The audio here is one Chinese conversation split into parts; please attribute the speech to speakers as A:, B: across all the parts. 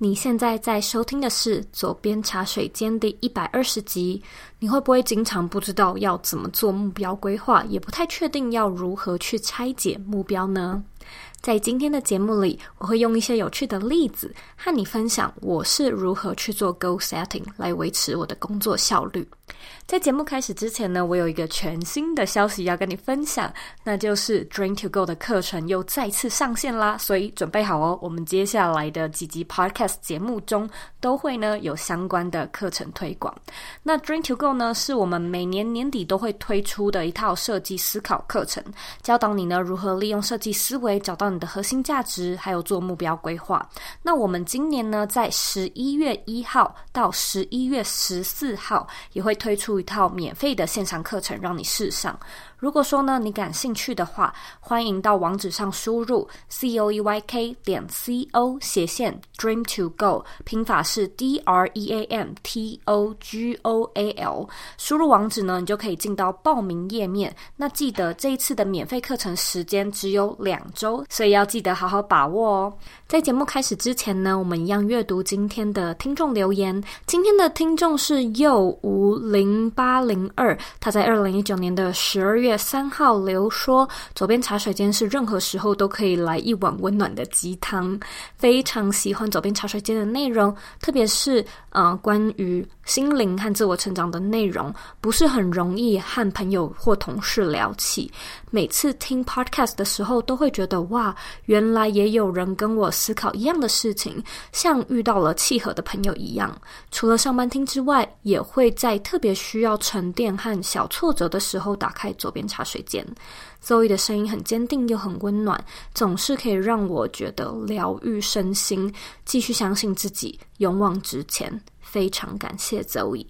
A: 你现在在收听的是《左边茶水间》第一百二十集。你会不会经常不知道要怎么做目标规划，也不太确定要如何去拆解目标呢？在今天的节目里，我会用一些有趣的例子和你分享我是如何去做 goal setting 来维持我的工作效率。在节目开始之前呢，我有一个全新的消息要跟你分享，那就是 Dream to Go 的课程又再次上线啦，所以准备好哦，我们接下来的几集 Podcast 节目中都会呢有相关的课程推广。那 Dream to Go 呢，是我们每年年底都会推出的一套设计思考课程，教导你呢如何利用设计思维找到你的核心价值，还有做目标规划。那我们今年呢，在十一月一号到十一月十四号也会推出。一套免费的线上课程让你试上。如果说呢，你感兴趣的话，欢迎到网址上输入 c o e y k 点 c o 斜线 dream to go，拼法是 d r e a m t o g o a l。输入网址呢，你就可以进到报名页面。那记得这一次的免费课程时间只有两周，所以要记得好好把握哦。在节目开始之前呢，我们一样阅读今天的听众留言。今天的听众是又无零八零二，他在二零一九年的十二月。三号留说，左边茶水间是任何时候都可以来一碗温暖的鸡汤，非常喜欢左边茶水间的内容，特别是呃关于心灵和自我成长的内容，不是很容易和朋友或同事聊起。每次听 podcast 的时候，都会觉得哇，原来也有人跟我思考一样的事情，像遇到了契合的朋友一样。除了上班听之外，也会在特别需要沉淀和小挫折的时候打开左边茶水间。Zoe 的声音很坚定又很温暖，总是可以让我觉得疗愈身心，继续相信自己，勇往直前。非常感谢 Zoe。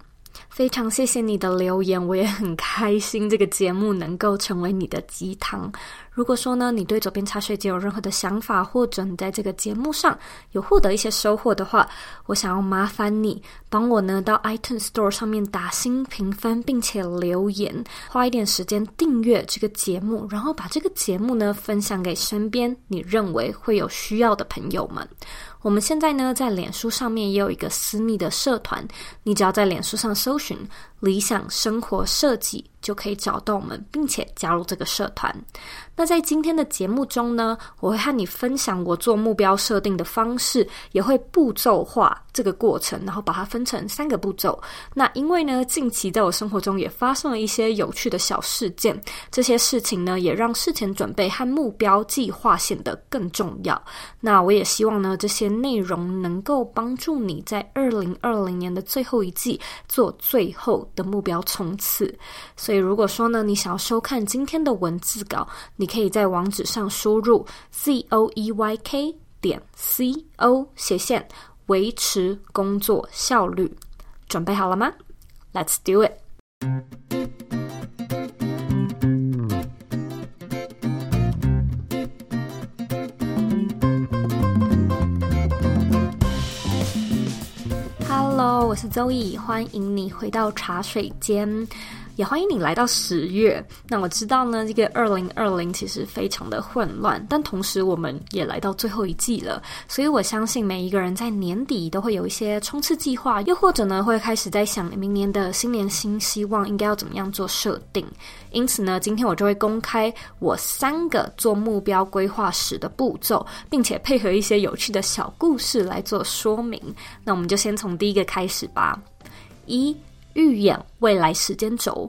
A: 非常谢谢你的留言，我也很开心这个节目能够成为你的鸡汤。如果说呢，你对左边茶水间有任何的想法，或者你在这个节目上有获得一些收获的话，我想要麻烦你帮我呢到 iTunes Store 上面打新评分，并且留言，花一点时间订阅这个节目，然后把这个节目呢分享给身边你认为会有需要的朋友们。我们现在呢，在脸书上面也有一个私密的社团，你只要在脸书上搜寻“理想生活设计”。就可以找到我们，并且加入这个社团。那在今天的节目中呢，我会和你分享我做目标设定的方式，也会步骤化这个过程，然后把它分成三个步骤。那因为呢，近期在我生活中也发生了一些有趣的小事件，这些事情呢，也让事前准备和目标计划显得更重要。那我也希望呢，这些内容能够帮助你在二零二零年的最后一季做最后的目标冲刺。所以，如果说呢，你想要收看今天的文字稿，你可以在网址上输入 z o e y k 点 c o 斜线维持工作效率。准备好了吗？Let's do it。我是周易欢迎你回到茶水间。也欢迎你来到十月。那我知道呢，这个二零二零其实非常的混乱，但同时我们也来到最后一季了。所以我相信每一个人在年底都会有一些冲刺计划，又或者呢会开始在想明年的新年新希望应该要怎么样做设定。因此呢，今天我就会公开我三个做目标规划时的步骤，并且配合一些有趣的小故事来做说明。那我们就先从第一个开始吧。一预演未来时间轴，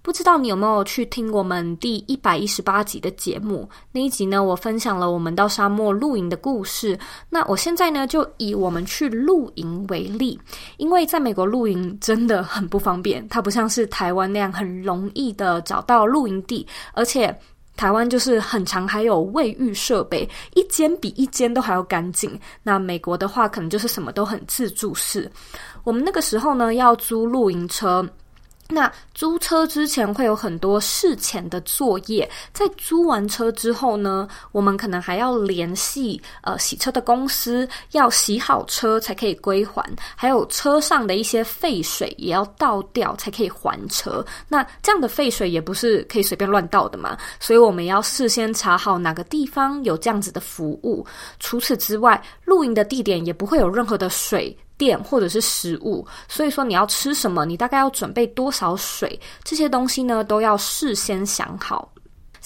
A: 不知道你有没有去听我们第一百一十八集的节目？那一集呢，我分享了我们到沙漠露营的故事。那我现在呢，就以我们去露营为例，因为在美国露营真的很不方便，它不像是台湾那样很容易的找到露营地，而且台湾就是很长还有卫浴设备，一间比一间都还要干净。那美国的话，可能就是什么都很自助式。我们那个时候呢，要租露营车，那租车之前会有很多事前的作业，在租完车之后呢，我们可能还要联系呃洗车的公司，要洗好车才可以归还，还有车上的一些废水也要倒掉才可以还车。那这样的废水也不是可以随便乱倒的嘛，所以我们要事先查好哪个地方有这样子的服务。除此之外，露营的地点也不会有任何的水。电或者是食物，所以说你要吃什么，你大概要准备多少水，这些东西呢都要事先想好。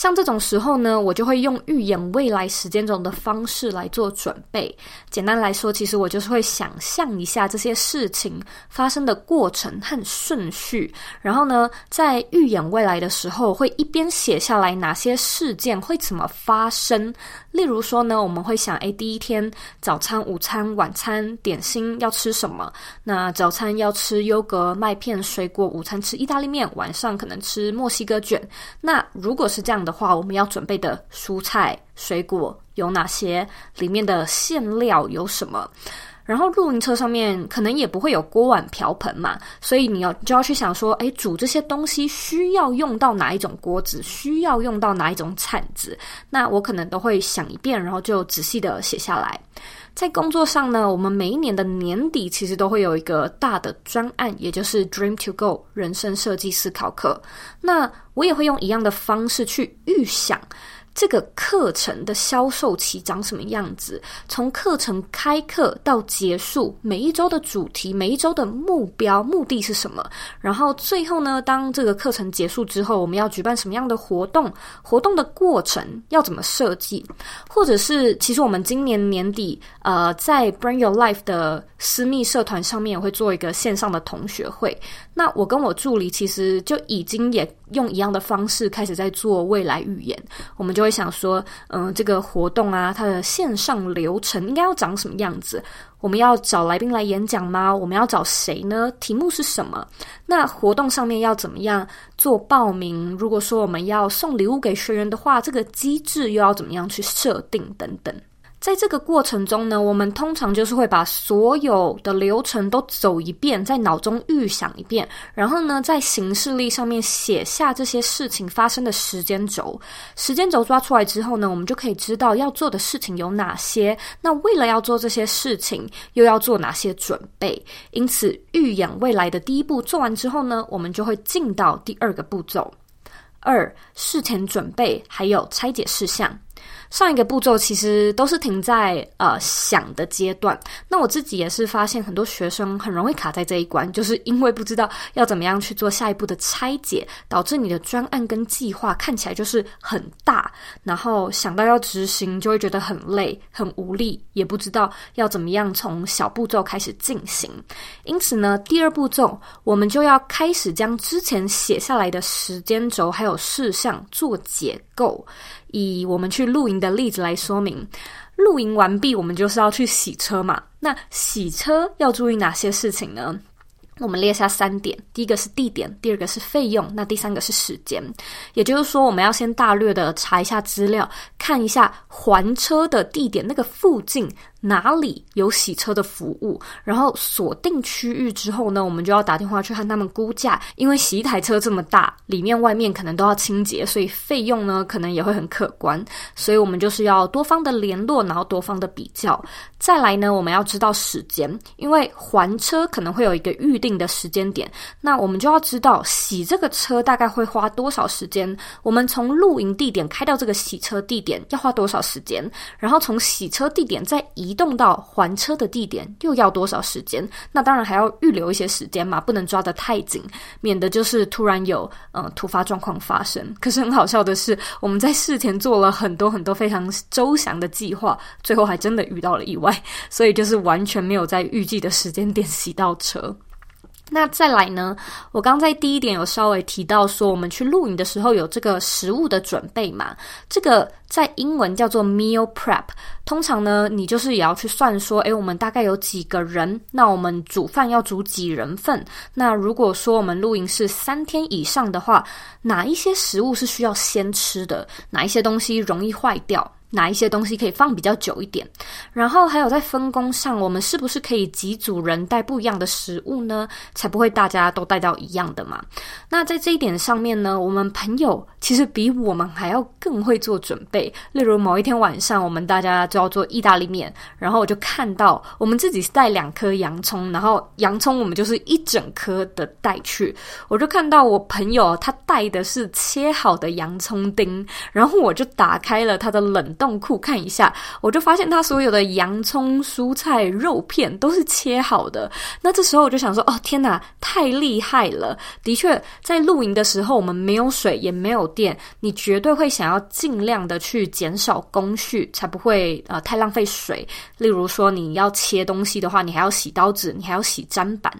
A: 像这种时候呢，我就会用预演未来时间轴的方式来做准备。简单来说，其实我就是会想象一下这些事情发生的过程和顺序，然后呢，在预演未来的时候，会一边写下来哪些事件会怎么发生。例如说呢，我们会想，诶，第一天早餐、午餐、晚餐、点心要吃什么？那早餐要吃优格、麦片、水果；午餐吃意大利面；晚上可能吃墨西哥卷。那如果是这样的的话，我们要准备的蔬菜、水果有哪些？里面的馅料有什么？然后露营车上面可能也不会有锅碗瓢盆嘛，所以你要就要去想说，哎，煮这些东西需要用到哪一种锅子，需要用到哪一种铲子，那我可能都会想一遍，然后就仔细的写下来。在工作上呢，我们每一年的年底其实都会有一个大的专案，也就是 Dream to Go 人生设计思考课。那我也会用一样的方式去预想。这个课程的销售期长什么样子？从课程开课到结束，每一周的主题，每一周的目标、目的是什么？然后最后呢，当这个课程结束之后，我们要举办什么样的活动？活动的过程要怎么设计？或者是，其实我们今年年底，呃，在 Bring Your Life 的私密社团上面，会做一个线上的同学会。那我跟我助理其实就已经也用一样的方式开始在做未来预言。我们就会想说，嗯、这个活动啊，它的线上流程应该要长什么样子？我们要找来宾来演讲吗？我们要找谁呢？题目是什么？那活动上面要怎么样做报名？如果说我们要送礼物给学员的话，这个机制又要怎么样去设定？等等。在这个过程中呢，我们通常就是会把所有的流程都走一遍，在脑中预想一遍，然后呢，在行事历上面写下这些事情发生的时间轴。时间轴抓出来之后呢，我们就可以知道要做的事情有哪些。那为了要做这些事情，又要做哪些准备？因此，预演未来的第一步做完之后呢，我们就会进到第二个步骤：二、事前准备，还有拆解事项。上一个步骤其实都是停在呃想的阶段，那我自己也是发现很多学生很容易卡在这一关，就是因为不知道要怎么样去做下一步的拆解，导致你的专案跟计划看起来就是很大，然后想到要执行就会觉得很累、很无力，也不知道要怎么样从小步骤开始进行。因此呢，第二步骤我们就要开始将之前写下来的时间轴还有事项做结构。以我们去露营的例子来说明，露营完毕，我们就是要去洗车嘛。那洗车要注意哪些事情呢？我们列下三点：第一个是地点，第二个是费用，那第三个是时间。也就是说，我们要先大略的查一下资料，看一下还车的地点那个附近。哪里有洗车的服务？然后锁定区域之后呢，我们就要打电话去和他们估价。因为洗一台车这么大，里面外面可能都要清洁，所以费用呢可能也会很可观。所以我们就是要多方的联络，然后多方的比较。再来呢，我们要知道时间，因为还车可能会有一个预定的时间点，那我们就要知道洗这个车大概会花多少时间。我们从露营地点开到这个洗车地点要花多少时间？然后从洗车地点再移。移动到还车的地点又要多少时间？那当然还要预留一些时间嘛，不能抓得太紧，免得就是突然有呃突发状况发生。可是很好笑的是，我们在事前做了很多很多非常周详的计划，最后还真的遇到了意外，所以就是完全没有在预计的时间点洗到车。那再来呢？我刚在第一点有稍微提到说，我们去露营的时候有这个食物的准备嘛，这个在英文叫做 meal prep。通常呢，你就是也要去算说，诶，我们大概有几个人，那我们煮饭要煮几人份？那如果说我们露营是三天以上的话，哪一些食物是需要先吃的？哪一些东西容易坏掉？哪一些东西可以放比较久一点？然后还有在分工上，我们是不是可以几组人带不一样的食物呢？才不会大家都带到一样的嘛？那在这一点上面呢，我们朋友其实比我们还要更会做准备。例如某一天晚上，我们大家就要做意大利面，然后我就看到我们自己带两颗洋葱，然后洋葱我们就是一整颗的带去。我就看到我朋友他带的是切好的洋葱丁，然后我就打开了他的冷冻库看一下，我就发现他所有的洋葱、蔬菜、肉片都是切好的。那这时候我就想说，哦天哪，太厉害了！的确，在露营的时候，我们没有水，也没有电，你绝对会想要尽量的去减少工序，才不会呃太浪费水。例如说，你要切东西的话，你还要洗刀子，你还要洗砧板。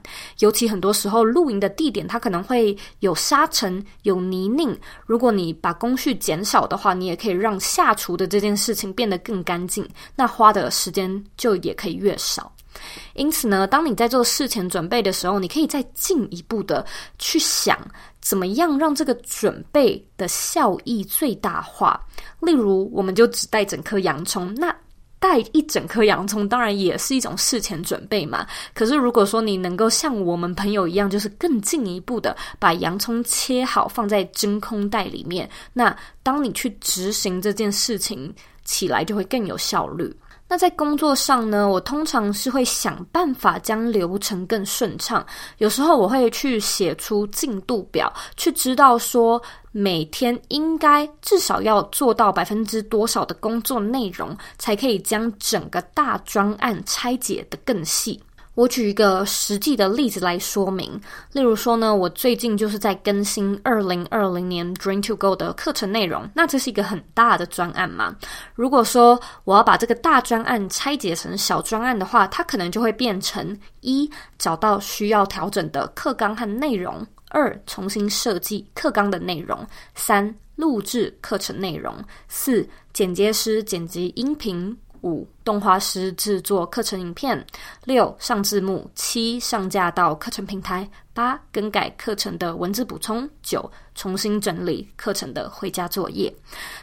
A: 尤其很多时候露营的地点，它可能会有沙尘、有泥泞。如果你把工序减少的话，你也可以让下厨的这件事情变得更干净，那花的时间就也可以越少。因此呢，当你在做事前准备的时候，你可以再进一步的去想，怎么样让这个准备的效益最大化。例如，我们就只带整颗洋葱，那带一整颗洋葱，当然也是一种事前准备嘛。可是，如果说你能够像我们朋友一样，就是更进一步的把洋葱切好，放在真空袋里面，那当你去执行这件事情起来，就会更有效率。那在工作上呢，我通常是会想办法将流程更顺畅。有时候我会去写出进度表，去知道说每天应该至少要做到百分之多少的工作内容，才可以将整个大专案拆解得更细。我举一个实际的例子来说明，例如说呢，我最近就是在更新二零二零年 Dream to Go 的课程内容，那这是一个很大的专案嘛。如果说我要把这个大专案拆解成小专案的话，它可能就会变成一，找到需要调整的课纲和内容；二，重新设计课纲的内容；三，录制课程内容；四，剪接师剪辑音频。五、动画师制作课程影片；六、上字幕；七、上架到课程平台；八、更改课程的文字补充；九、重新整理课程的回家作业。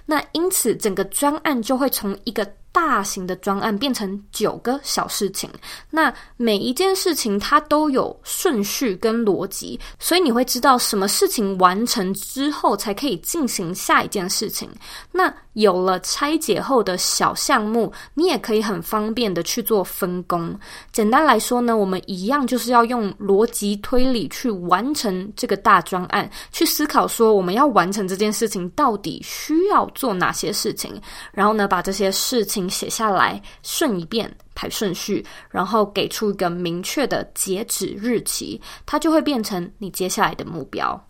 A: 那因此，整个专案就会从一个大型的专案变成九个小事情，那每一件事情它都有顺序跟逻辑，所以你会知道什么事情完成之后才可以进行下一件事情。那有了拆解后的小项目，你也可以很方便的去做分工。简单来说呢，我们一样就是要用逻辑推理去完成这个大专案，去思考说我们要完成这件事情到底需要做哪些事情，然后呢，把这些事情。写下来，顺一遍，排顺序，然后给出一个明确的截止日期，它就会变成你接下来的目标。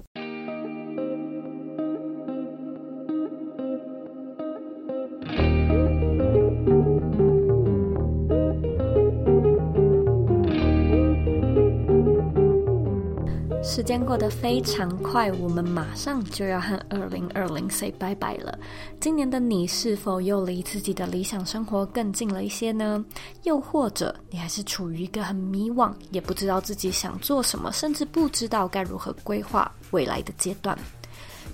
A: 时间过得非常快，我们马上就要和二零二零 say 拜拜了。今年的你是否又离自己的理想生活更近了一些呢？又或者你还是处于一个很迷惘，也不知道自己想做什么，甚至不知道该如何规划未来的阶段？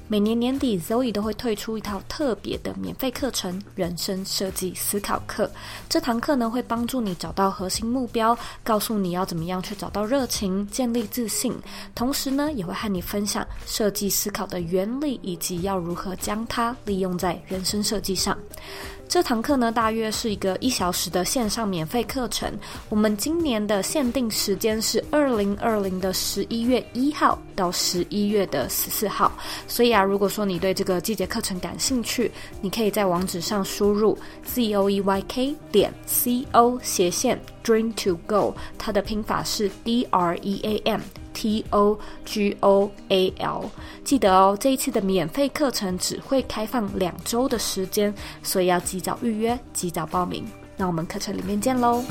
A: 每年年底，Zoe 都会推出一套特别的免费课程——人生设计思考课。这堂课呢，会帮助你找到核心目标，告诉你要怎么样去找到热情，建立自信。同时呢，也会和你分享设计思考的原理，以及要如何将它利用在人生设计上。这堂课呢，大约是一个一小时的线上免费课程。我们今年的限定时间是二零二零的十一月一号到十一月的十四号。所以啊，如果说你对这个季节课程感兴趣，你可以在网址上输入 z o e y k 点 c o 斜线 dream to go，它的拼法是 d r e a m。T O G O A L，记得哦，这一次的免费课程只会开放两周的时间，所以要及早预约，及早报名。那我们课程里面见喽！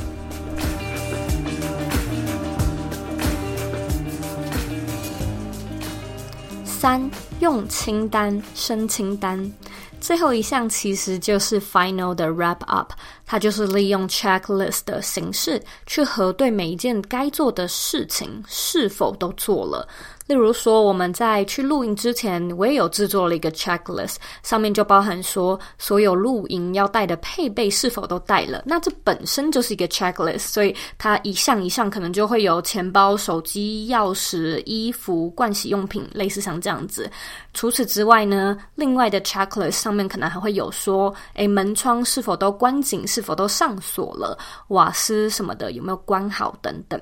A: 三，用清单生清单。最后一项其实就是 final 的 wrap up，它就是利用 checklist 的形式去核对每一件该做的事情是否都做了。例如说，我们在去露营之前，我也有制作了一个 checklist，上面就包含说所有露营要带的配备是否都带了。那这本身就是一个 checklist，所以它一项一项可能就会有钱包、手机、钥匙、衣服、盥洗用品，类似像这样子。除此之外呢，另外的 checklist 上面可能还会有说，诶，门窗是否都关紧，是否都上锁了，瓦斯什么的有没有关好等等。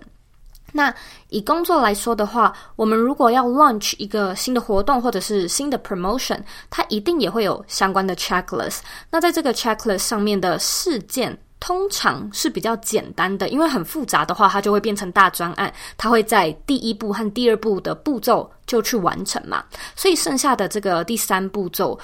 A: 那以工作来说的话，我们如果要 launch 一个新的活动或者是新的 promotion，它一定也会有相关的 checklist。那在这个 checklist 上面的事件，通常是比较简单的，因为很复杂的话，它就会变成大专案，它会在第一步和第二步的步骤就去完成嘛，所以剩下的这个第三步骤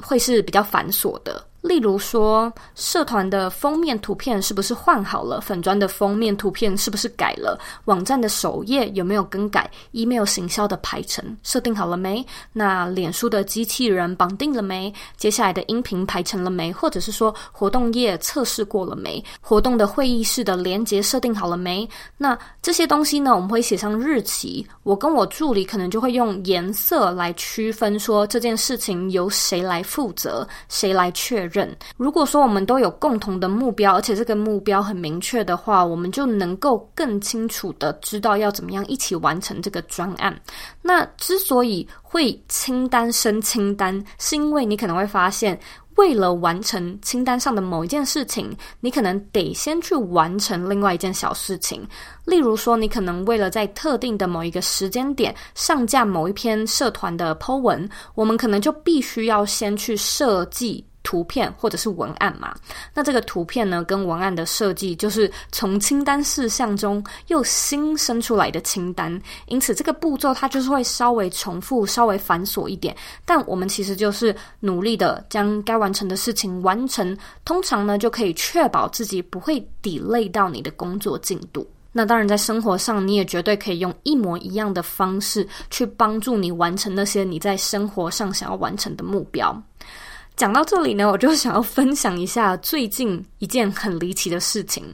A: 会是比较繁琐的。例如说，社团的封面图片是不是换好了？粉砖的封面图片是不是改了？网站的首页有没有更改？email 行销的排程设定好了没？那脸书的机器人绑定了没？接下来的音频排成了没？或者是说活动页测试过了没？活动的会议室的连结设定好了没？那这些东西呢，我们会写上日期。我跟我助理可能就会用颜色来区分，说这件事情由谁来负责，谁来确认。如果说我们都有共同的目标，而且这个目标很明确的话，我们就能够更清楚的知道要怎么样一起完成这个专案。那之所以会清单生清单，是因为你可能会发现，为了完成清单上的某一件事情，你可能得先去完成另外一件小事情。例如说，你可能为了在特定的某一个时间点上架某一篇社团的 po 文，我们可能就必须要先去设计。图片或者是文案嘛，那这个图片呢，跟文案的设计就是从清单事项中又新生出来的清单，因此这个步骤它就是会稍微重复、稍微繁琐一点。但我们其实就是努力的将该完成的事情完成，通常呢就可以确保自己不会 delay 到你的工作进度。那当然，在生活上你也绝对可以用一模一样的方式去帮助你完成那些你在生活上想要完成的目标。讲到这里呢，我就想要分享一下最近一件很离奇的事情。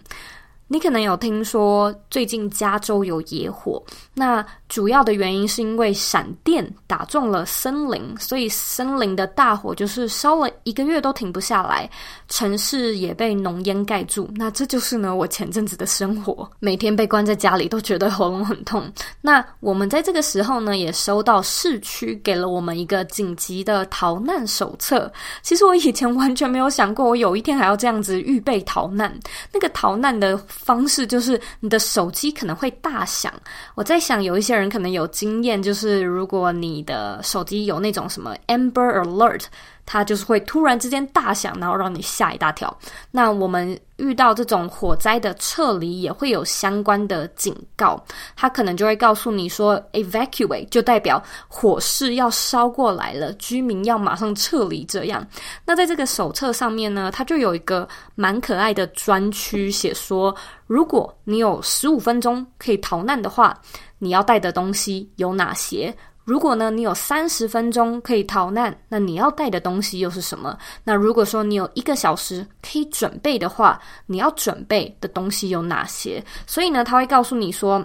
A: 你可能有听说，最近加州有野火。那主要的原因是因为闪电打中了森林，所以森林的大火就是烧了一个月都停不下来，城市也被浓烟盖住。那这就是呢，我前阵子的生活，每天被关在家里都觉得喉咙很痛。那我们在这个时候呢，也收到市区给了我们一个紧急的逃难手册。其实我以前完全没有想过，我有一天还要这样子预备逃难。那个逃难的方式就是你的手机可能会大响。我在想，有一些人可能有经验，就是如果你的手机有那种什么 Amber Alert，它就是会突然之间大响，然后让你吓一大跳。那我们遇到这种火灾的撤离，也会有相关的警告，它可能就会告诉你说 Evacuate，就代表火势要烧过来了，居民要马上撤离。这样，那在这个手册上面呢，它就有一个蛮可爱的专区，写说，如果你有十五分钟可以逃难的话，你要带的东西有哪些？如果呢，你有三十分钟可以逃难，那你要带的东西又是什么？那如果说你有一个小时可以准备的话，你要准备的东西有哪些？所以呢，他会告诉你说。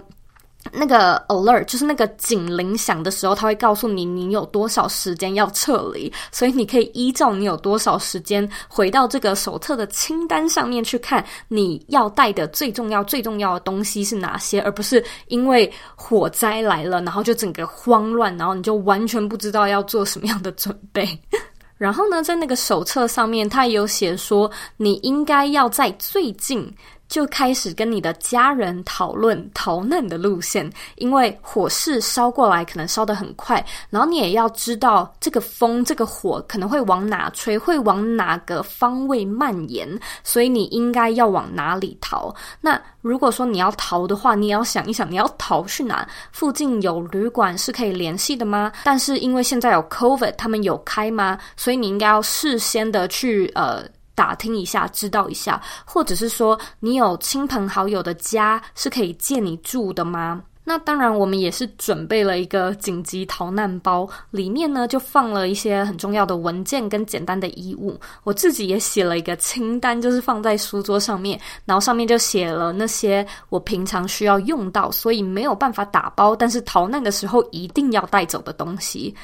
A: 那个 alert 就是那个警铃响的时候，他会告诉你你有多少时间要撤离，所以你可以依照你有多少时间回到这个手册的清单上面去看你要带的最重要、最重要的东西是哪些，而不是因为火灾来了，然后就整个慌乱，然后你就完全不知道要做什么样的准备。然后呢，在那个手册上面，他也有写说，你应该要在最近。就开始跟你的家人讨论逃难的路线，因为火势烧过来可能烧得很快，然后你也要知道这个风、这个火可能会往哪吹，会往哪个方位蔓延，所以你应该要往哪里逃。那如果说你要逃的话，你也要想一想你要逃去哪，附近有旅馆是可以联系的吗？但是因为现在有 COVID，他们有开吗？所以你应该要事先的去呃。打听一下，知道一下，或者是说你有亲朋好友的家是可以借你住的吗？那当然，我们也是准备了一个紧急逃难包，里面呢就放了一些很重要的文件跟简单的衣物。我自己也写了一个清单，就是放在书桌上面，然后上面就写了那些我平常需要用到，所以没有办法打包，但是逃难的时候一定要带走的东西。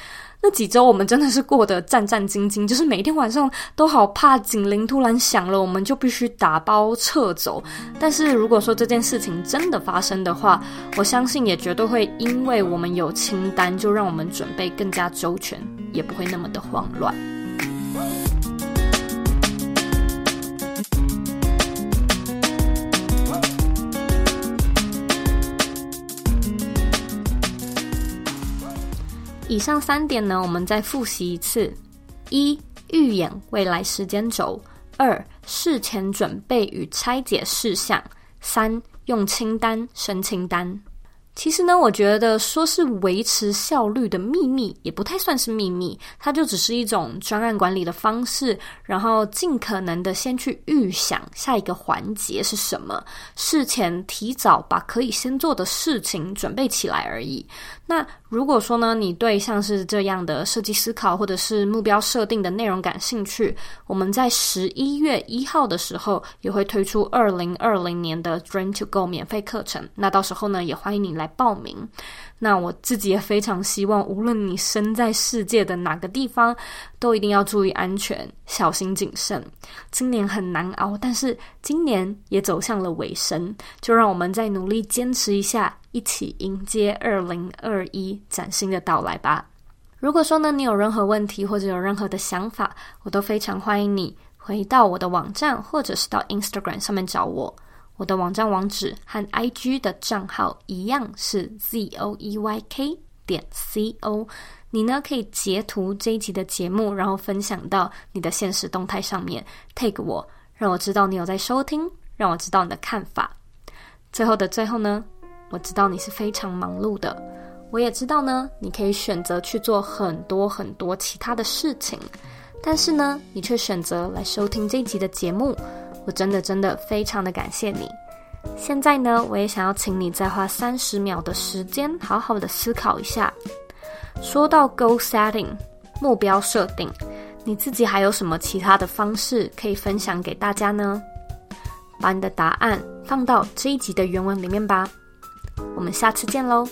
A: 那几周我们真的是过得战战兢兢，就是每天晚上都好怕警铃突然响了，我们就必须打包撤走。但是如果说这件事情真的发生的话，我相信也绝对会因为我们有清单，就让我们准备更加周全，也不会那么的慌乱。以上三点呢，我们再复习一次：一、预演未来时间轴；二、事前准备与拆解事项；三、用清单、生清单。其实呢，我觉得说是维持效率的秘密，也不太算是秘密，它就只是一种专案管理的方式，然后尽可能的先去预想下一个环节是什么，事前提早把可以先做的事情准备起来而已。那如果说呢，你对像是这样的设计思考或者是目标设定的内容感兴趣，我们在十一月一号的时候也会推出二零二零年的 Dream to Go 免费课程。那到时候呢，也欢迎你来报名。那我自己也非常希望，无论你身在世界的哪个地方，都一定要注意安全，小心谨慎。今年很难熬，但是今年也走向了尾声，就让我们再努力坚持一下，一起迎接二零二一崭新的到来吧。如果说呢，你有任何问题或者有任何的想法，我都非常欢迎你回到我的网站，或者是到 Instagram 上面找我。我的网站网址和 IG 的账号一样是 zoeyk 点 co。你呢，可以截图这一集的节目，然后分享到你的现实动态上面，tag 我，让我知道你有在收听，让我知道你的看法。最后的最后呢，我知道你是非常忙碌的，我也知道呢，你可以选择去做很多很多其他的事情，但是呢，你却选择来收听这一集的节目。我真的真的非常的感谢你。现在呢，我也想要请你再花三十秒的时间，好好的思考一下。说到 goal setting 目标设定，你自己还有什么其他的方式可以分享给大家呢？把你的答案放到这一集的原文里面吧。我们下次见喽。